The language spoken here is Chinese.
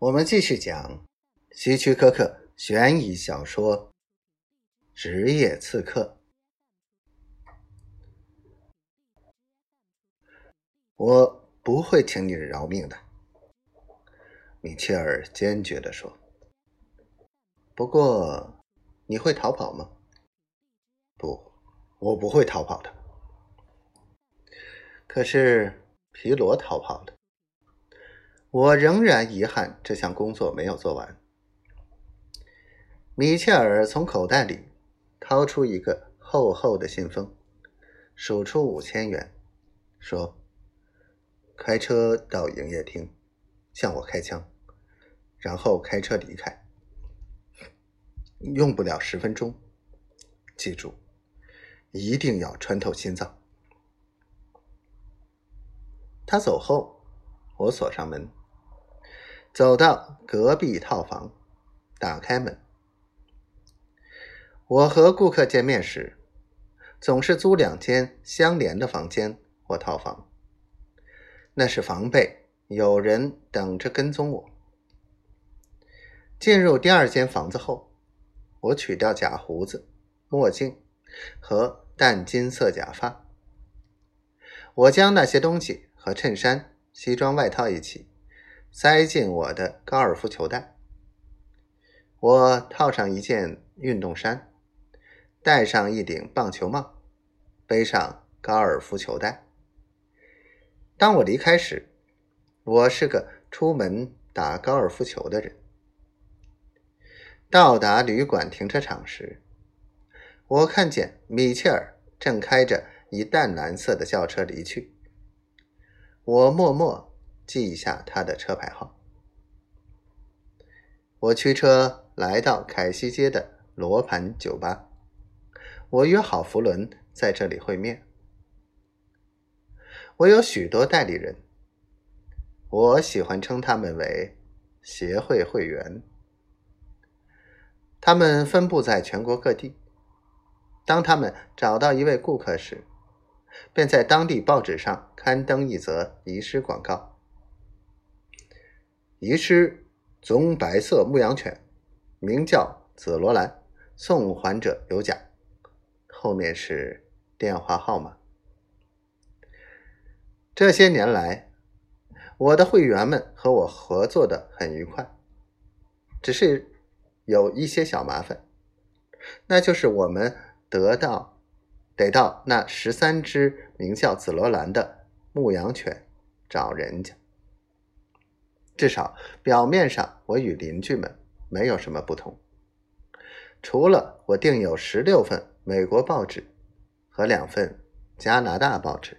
我们继续讲希区柯克悬疑小说《职业刺客》。我不会请你饶命的，米切尔坚决地说。不过，你会逃跑吗？不，我不会逃跑的。可是皮罗逃跑了。我仍然遗憾这项工作没有做完。米切尔从口袋里掏出一个厚厚的信封，数出五千元，说：“开车到营业厅，向我开枪，然后开车离开。用不了十分钟。记住，一定要穿透心脏。”他走后，我锁上门。走到隔壁套房，打开门。我和顾客见面时，总是租两间相连的房间或套房，那是防备有人等着跟踪我。进入第二间房子后，我取掉假胡子、墨镜和淡金色假发，我将那些东西和衬衫、西装外套一起。塞进我的高尔夫球袋。我套上一件运动衫，戴上一顶棒球帽，背上高尔夫球袋。当我离开时，我是个出门打高尔夫球的人。到达旅馆停车场时，我看见米切尔正开着一淡蓝色的轿车离去。我默默。记一下他的车牌号。我驱车来到凯西街的罗盘酒吧，我约好弗伦在这里会面。我有许多代理人，我喜欢称他们为协会会员。他们分布在全国各地。当他们找到一位顾客时，便在当地报纸上刊登一则遗失广告。遗失棕白色牧羊犬，名叫紫罗兰，送还者有奖。后面是电话号码。这些年来，我的会员们和我合作的很愉快，只是有一些小麻烦，那就是我们得到得到那十三只名叫紫罗兰的牧羊犬找人家。至少表面上，我与邻居们没有什么不同，除了我订有十六份美国报纸和两份加拿大报纸。